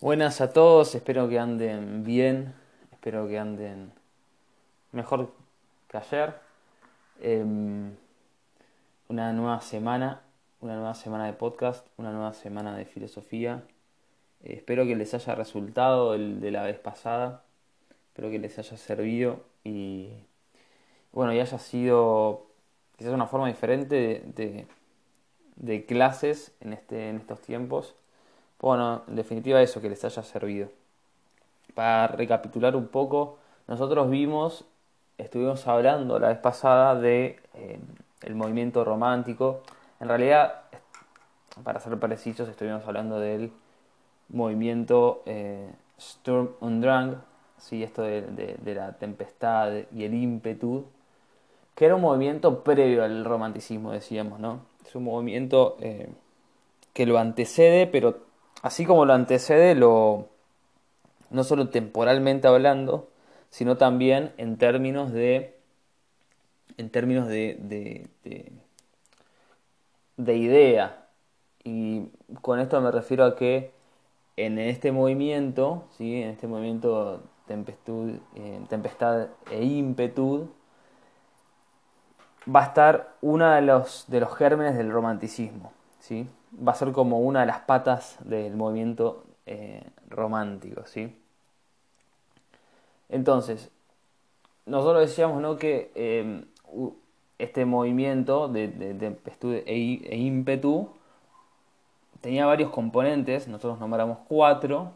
Buenas a todos, espero que anden bien, espero que anden mejor que ayer. Em, una nueva semana, una nueva semana de podcast, una nueva semana de filosofía. Eh, espero que les haya resultado el de la vez pasada, espero que les haya servido y bueno, y haya sido quizás una forma diferente de, de clases en, este, en estos tiempos bueno, en definitiva eso, que les haya servido. Para recapitular un poco, nosotros vimos, estuvimos hablando la vez pasada de eh, el movimiento romántico. En realidad, para ser precisos, estuvimos hablando del movimiento eh, Sturm und Drang, ¿sí? esto de, la tempestad y el ímpetu, que era un movimiento previo al romanticismo, decíamos, ¿no? Es un movimiento eh, que lo antecede, pero así como lo antecede, lo, no solo temporalmente hablando, sino también en términos de, en términos de, de, de, idea. Y con esto me refiero a que en este movimiento, ¿sí? en este movimiento eh, tempestad e ímpetu, va a estar uno de los, de los gérmenes del romanticismo. Va a ser como una de las patas del movimiento eh, romántico, ¿sí? Entonces, nosotros decíamos ¿no? que em, este movimiento de, de, e, e, ímpetu tenía varios componentes, nosotros nombramos cuatro,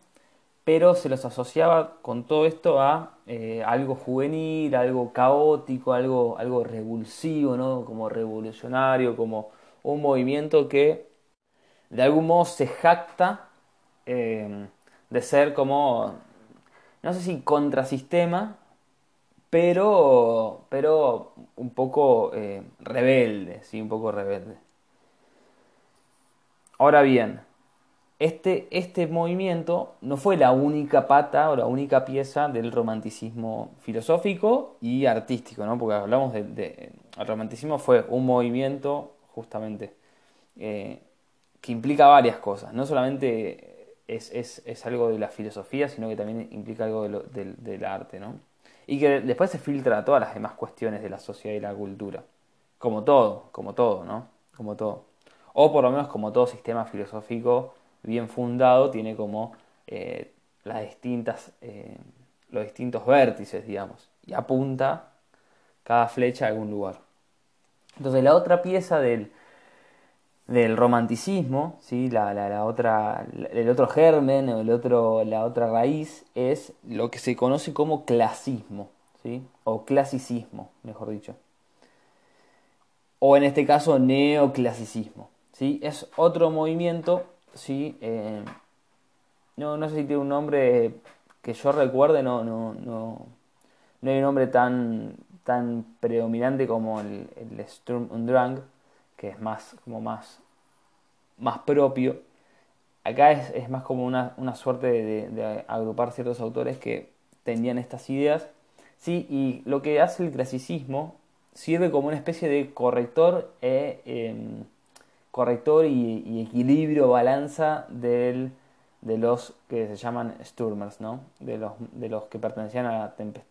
pero se los asociaba con todo esto a eh, algo juvenil, algo caótico, algo, algo revulsivo, ¿no? como revolucionario, como un movimiento que de algún modo se jacta eh, de ser como, no sé si contrasistema, pero, pero un poco eh, rebelde, sí, un poco rebelde. Ahora bien, este, este movimiento no fue la única pata o la única pieza del romanticismo filosófico y artístico, ¿no? Porque hablamos de, el romanticismo fue un movimiento justamente eh, que implica varias cosas. No solamente es, es, es, algo de la filosofía, sino que también implica algo del arte, ¿no? Y que después se filtra a todas las demás cuestiones de la sociedad y la cultura. Como todo, como todo, ¿no? Como todo. O por lo menos como todo sistema filosófico bien fundado tiene como eh, las distintas, eh, los distintos vértices, digamos, y apunta cada flecha a algún lugar. Entonces la otra pieza del, del romanticismo, ¿sí? la, la, otra, el otro germen o el otro, la otra raíz es lo que se conoce como clasismo, ¿sí? o clasicismo, mejor dicho. O en este caso neoclasicismo. ¿sí? Es otro movimiento, ¿sí? Eh, no, no sé si tiene un nombre que yo recuerde, no, no, no, no hay un nombre tan, tan predominante como el, el Sturm und Drang, que es más, como más, más propio. Acá es, más como una, suerte de, agrupar ciertos autores que tenían estas ideas. Sí, y lo que hace el clasicismo sirve como una especie de corrector, e, em, corrector y, equilibrio, balanza del, de los que se llaman Sturmers, ¿no? de, los, de los que pertenecían a la tempestad,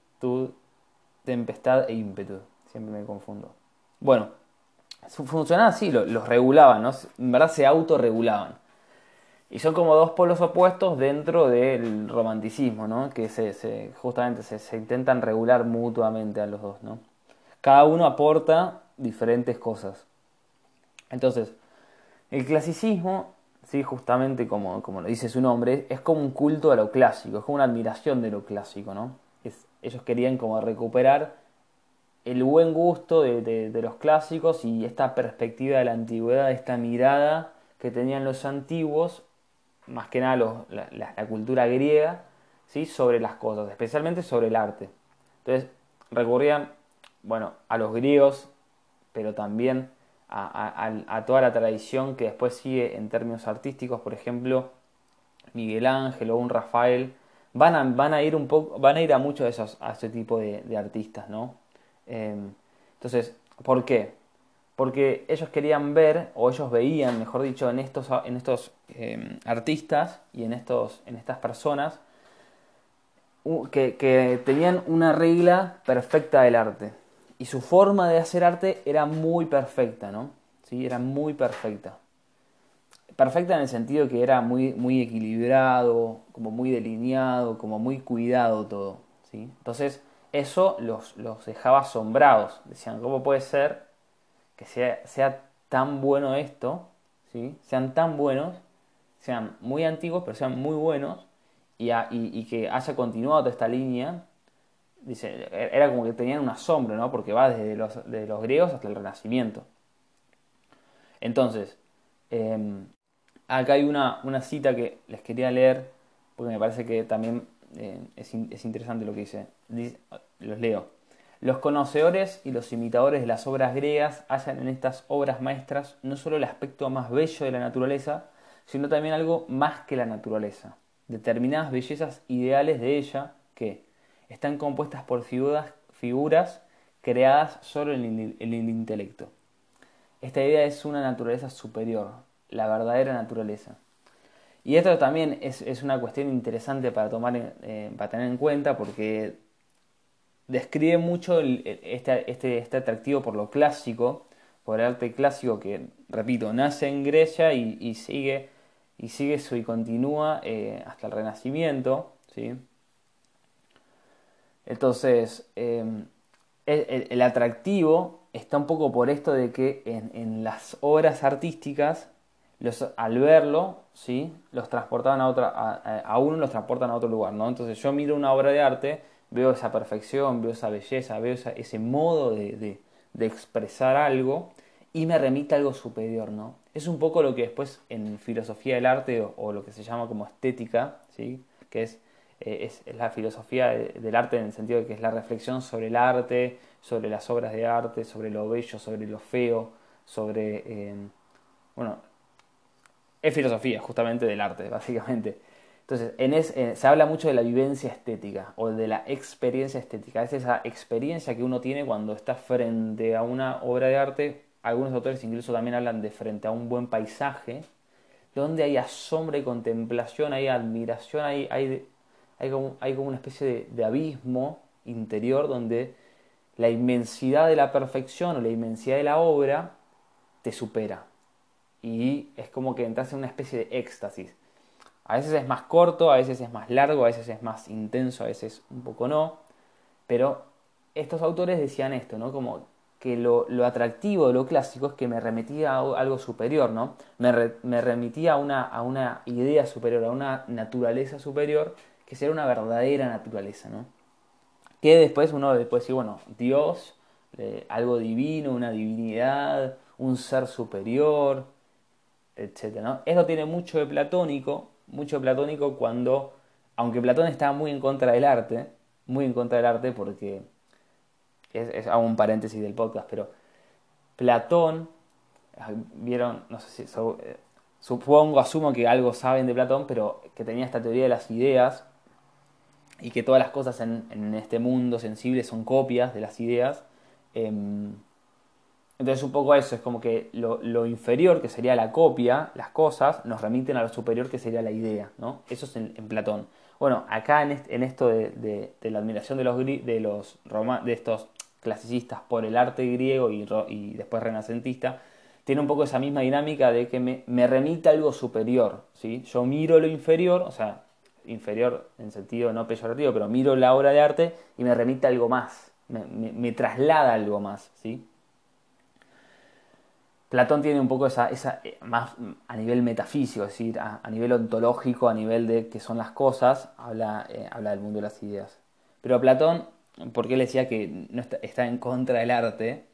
tempestad e ímpetu. Siempre me confundo. Bueno, funcionaban así, los, regulaban, ¿no? en verdad se autorregulaban. Y son como dos polos opuestos dentro del romanticismo, ¿no? que se, justamente se, intentan regular mutuamente a los dos. ¿no? Cada uno aporta diferentes cosas. Entonces, el clasicismo, ¿sí? justamente como, como lo dice su nombre, es como un culto a lo clásico, es como una admiración de lo clásico. ¿no? Ellos querían como recuperar el buen gusto de, los clásicos y esta perspectiva de la antigüedad, esta mirada que tenían los antiguos, más que nada la, cultura griega, ¿sí? sobre las cosas, especialmente sobre el arte. Entonces recurrían bueno, a los griegos, pero también a, toda la tradición que después sigue en términos artísticos, por ejemplo, Miguel Ángel o un Rafael, van a, van a ir un poco, van a ir a muchos de esos, a ese tipo de, artistas, ¿no? Em, entonces, ¿por qué? porque ellos querían ver, o ellos veían, mejor dicho, en estos, en estos em, artistas y en, estos, en estas personas, que tenían una regla perfecta del arte. Y su forma de hacer arte era muy perfecta, ¿no? Sí, era muy perfecta. Perfecta en el sentido que era muy, muy equilibrado, como muy delineado, como muy cuidado todo. ¿sí? Entonces, eso los, los dejaba asombrados. Decían, ¿cómo puede ser que sea, sea tan bueno esto? ¿sí? Sean tan buenos, sean muy antiguos, pero sean muy buenos, y, y, que haya continuado toda esta línea. Dice, era como que tenían un asombro, ¿no? Porque va desde los, los griegos hasta el Renacimiento. Entonces, em, acá hay una, una, cita que les quería leer, porque me parece que también eh, es, es, interesante lo que dice. Los leo. Los conocedores y los imitadores de las obras griegas hallan en estas obras maestras no solo el aspecto más bello de la naturaleza, sino también algo más que la naturaleza, determinadas bellezas ideales de ella que están compuestas por figuras, figuras creadas solo en el intelecto. Esta idea es una naturaleza superior, la verdadera naturaleza. Y esto también es, una cuestión interesante para, tomar, eh, para tener en cuenta porque describe mucho este, este, este, atractivo por lo clásico, por el arte clásico que, repito, nace en Grecia y, sigue, y sigue eso y continúa eh, hasta el Renacimiento. ¿sí? Entonces, eh, el, atractivo está un poco por esto de que en, las obras artísticas, los, al verlo, ¿sí? los transportaban a otra, a, uno los transportan a otro lugar, ¿no? Entonces yo miro una obra de arte, veo esa perfección, veo esa belleza, veo ese modo de, expresar algo y me remite a algo superior, ¿no? Es un poco lo que después en filosofía del arte o, lo que se llama como estética, ¿sí? Que es eh, es, la filosofía del arte en el sentido de que es la reflexión sobre el arte, sobre las obras de arte, sobre lo bello, sobre lo feo, sobre... Eh, bueno, es filosofía justamente del arte, básicamente. Entonces, en se habla mucho de la vivencia estética o de la experiencia estética. Es esa experiencia que uno tiene cuando está frente a una obra de arte. Algunos autores incluso también hablan de frente a un buen paisaje, donde hay asombro y contemplación, hay admiración, hay, hay hay hay como una especie de, abismo interior donde la inmensidad de la perfección o la inmensidad de la obra te supera. Y es como que entras en una especie de éxtasis. A veces es más corto, a veces es más largo, a veces es más intenso, a veces un poco no. Pero estos autores decían esto, ¿no? Como que lo, atractivo de lo clásico es que me remitía a algo superior, ¿no? Me, me remitía a una, a una idea superior, a una naturaleza superior que sea una verdadera naturaleza, ¿no? Que después uno después decir, bueno, Dios, eh, algo divino, una divinidad, un ser superior, etc. Esto tiene mucho de platónico, mucho de platónico cuando, aunque Platón está muy en contra del arte, muy en contra del arte porque, es, hago un paréntesis del podcast, pero Platón, ah, vieron, no sé si, eh, supongo, asumo que algo saben de Platón, pero que tenía esta teoría de las ideas, y que todas las cosas en, este mundo sensible son copias de las ideas. Em, entonces un poco eso, es como que lo, inferior, que sería la copia, las cosas, nos remiten a lo superior, que sería la idea, ¿no? Eso es en, Platón. Bueno, acá en, esto de, la admiración de los, de, los de estos clasicistas por el arte griego y, después renacentista, tiene un poco esa misma dinámica de que me, me remite a algo superior, ¿sí? Yo miro lo inferior, o sea, inferior en sentido no peyorativo, pero miro la obra de arte y me remite algo más, me, traslada algo más, ¿sí? Platón tiene un poco esa, eh, más a nivel metafísico, es decir, a, nivel ontológico, a nivel de qué son las cosas, habla, eh, habla del mundo de las ideas. Pero Platón, ¿por qué él decía que no está, en contra del arte?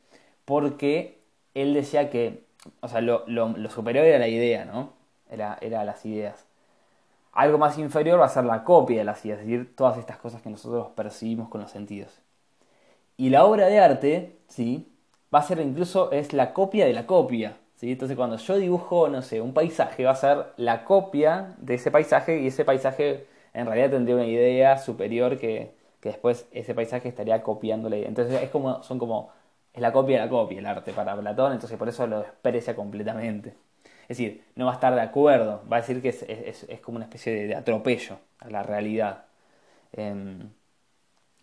Porque él decía que, o sea, lo, superior era la idea, ¿no? Era, era las ideas. Algo más inferior va a ser la copia de las ideas, es decir, todas estas cosas que nosotros percibimos con los sentidos. Y la obra de arte, ¿sí? Va a ser incluso, es la copia de la copia, ¿sí? Entonces cuando yo dibujo, no sé, un paisaje, va a ser la copia de ese paisaje y ese paisaje en realidad tendría una idea superior que, después ese paisaje estaría copiándole. Entonces es como, son como es la copia de la copia el arte para Platón, entonces por eso lo desprecia completamente. Es decir, no va a estar de acuerdo, va a decir que es, como una especie de, atropello a la realidad. Em,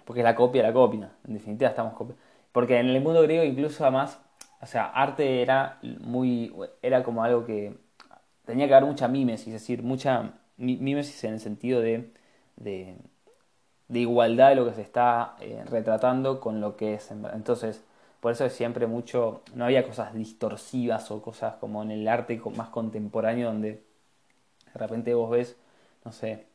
porque es la copia de la copia, en definitiva estamos copiando. Porque en el mundo griego incluso además, o sea, arte era muy, era como algo que tenía que haber mucha mímesis, es decir, mucha mímesis en el sentido de, de, igualdad de lo que se está eh, retratando con lo que es. Entonces, por eso es siempre mucho, no había cosas distorsivas o cosas como en el arte más contemporáneo donde de repente vos ves, no sé,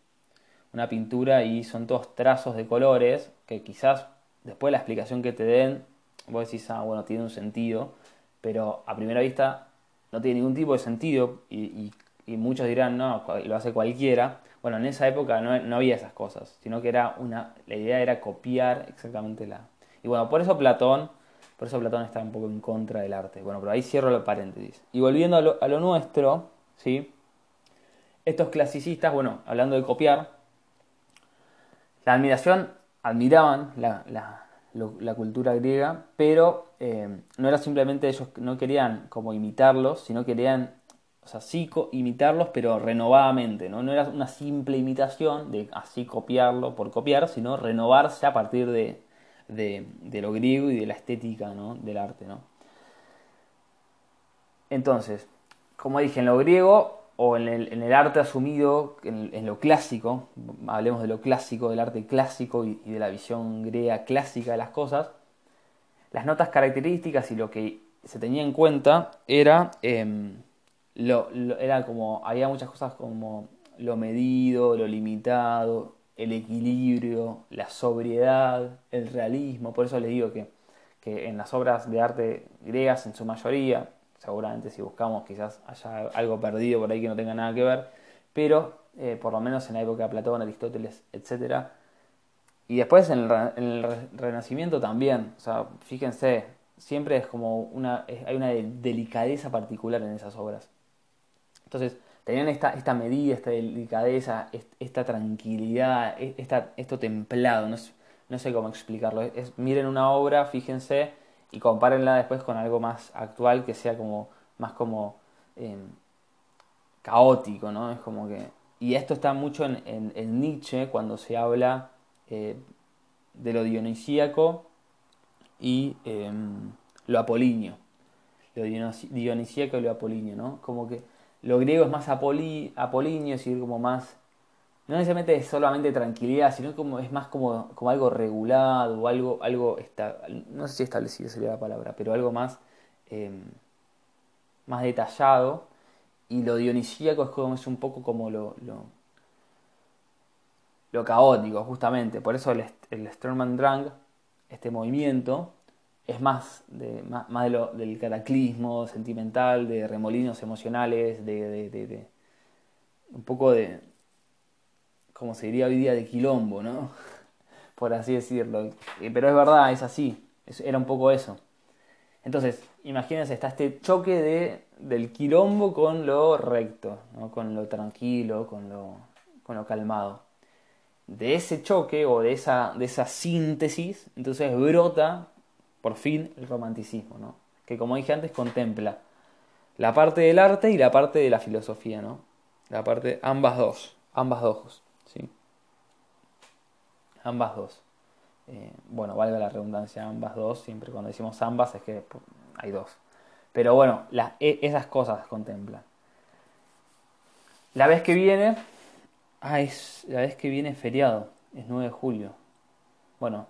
una pintura y son todos trazos de colores que quizás después de la explicación que te den, vos decís, ah, bueno, tiene un sentido, pero a primera vista no tiene ningún tipo de sentido y, muchos dirán, no, lo hace cualquiera. Bueno, en esa época no, no, había esas cosas, sino que era una, la idea era copiar exactamente la... Y bueno, por eso Platón por eso Platón está un poco en contra del arte. Bueno, pero ahí cierro el paréntesis. Y volviendo a lo, nuestro, ¿sí? Estos clasicistas, bueno, hablando de copiar, la admiración, admiraban la, cultura griega, pero eh, no era simplemente ellos, no querían como imitarlos, sino querían, o sea, sí imitarlos, pero renovadamente, ¿no? No era una simple imitación de así copiarlo por copiar, sino renovarse a partir de, de, lo griego y de la estética ¿no? del arte. ¿no? Entonces, como dije, en lo griego o en el, en el arte asumido, en, lo clásico, hablemos de lo clásico, del arte clásico y, de la visión griega clásica de las cosas, las notas características y lo que se tenía en cuenta era, em, lo, era como, había muchas cosas como lo medido, lo limitado, el equilibrio, la sobriedad, el realismo. Por eso les digo que, que, en las obras de arte griegas, en su mayoría, seguramente si buscamos quizás haya algo perdido por ahí que no tenga nada que ver, pero eh, por lo menos en la época de Platón, Aristóteles, etc. Y después en el, Renacimiento también, o sea, fíjense, siempre es como una, hay una delicadeza particular en esas obras. Entonces, tenían esta, esta medida, esta delicadeza, esta tranquilidad, e, esta, esto templado, no, sé cómo explicarlo. Miren una obra, fíjense y compárenla después con algo más actual que sea como más como em, caótico, ¿no? Es como que... Y esto está mucho en, en, Nietzsche cuando se habla eh, de lo dionisíaco y em, lo apolíneo. Lo dionisíaco y lo apolíneo, ¿no? Como que lo griego es más apoli, apolíneo, es decir, como más, no necesariamente es solamente tranquilidad, sino como es más como, como algo regulado, o algo, algo no sé si establecido sería la palabra, pero algo más, em, más detallado. Y lo dionisíaco es como es un poco como lo, lo, caótico, justamente. Por eso el, el Sturm Drang, este movimiento, es más, de, más, de lo, del cataclismo sentimental, de remolinos emocionales, de, de, un poco de, como se diría hoy día, de quilombo, ¿no? Por así decirlo. Eh, pero es verdad, es así, era un poco eso. Entonces, imagínense, está este choque de, del quilombo con lo recto, ¿no? con lo tranquilo, con lo, con lo calmado. De ese choque o de esa, de esa síntesis, entonces brota por fin el romanticismo, ¿no? que como dije antes contempla la parte del arte y la parte de la filosofía, ¿no? la parte, ambas dos, ambas dos. Ambas dos. Eh, bueno, valga la redundancia, ambas dos, siempre cuando decimos ambas es que hay dos. Pero bueno, e, esas cosas contempla. La vez que viene, ah, es, la vez que viene feriado, es 9 de julio. Bueno,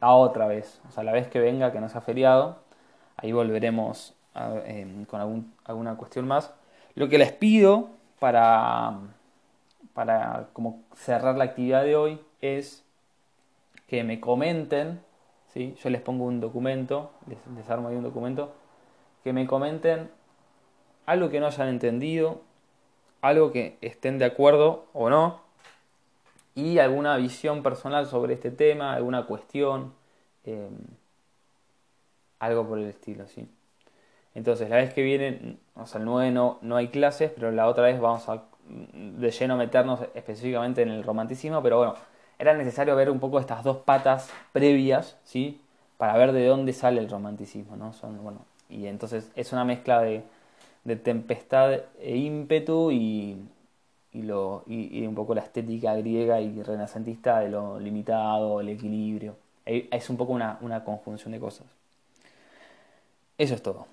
otra vez, o sea, la vez que venga, que no sea feriado, ahí volveremos em, con algún, alguna cuestión más. Lo que les pido para, para como cerrar la actividad de hoy es que me comenten, ¿sí? yo les pongo un documento, les, armo ahí un documento, que me comenten algo que no hayan entendido, algo que estén de acuerdo o no, y alguna visión personal sobre este tema, alguna cuestión, em, algo por el estilo, ¿sí? Entonces, la vez que viene, o sea, el 9 no, no hay clases, pero la otra vez vamos a de lleno meternos específicamente en el romanticismo, pero bueno, era necesario ver un poco estas dos patas previas, ¿sí? para ver de dónde sale el romanticismo, ¿no? Son, bueno, y entonces es una mezcla de, de tempestad e ímpetu y, y, lo, y, un poco la estética griega y renacentista de lo limitado, el equilibrio. Es un poco una, una conjunción de cosas. Eso es todo.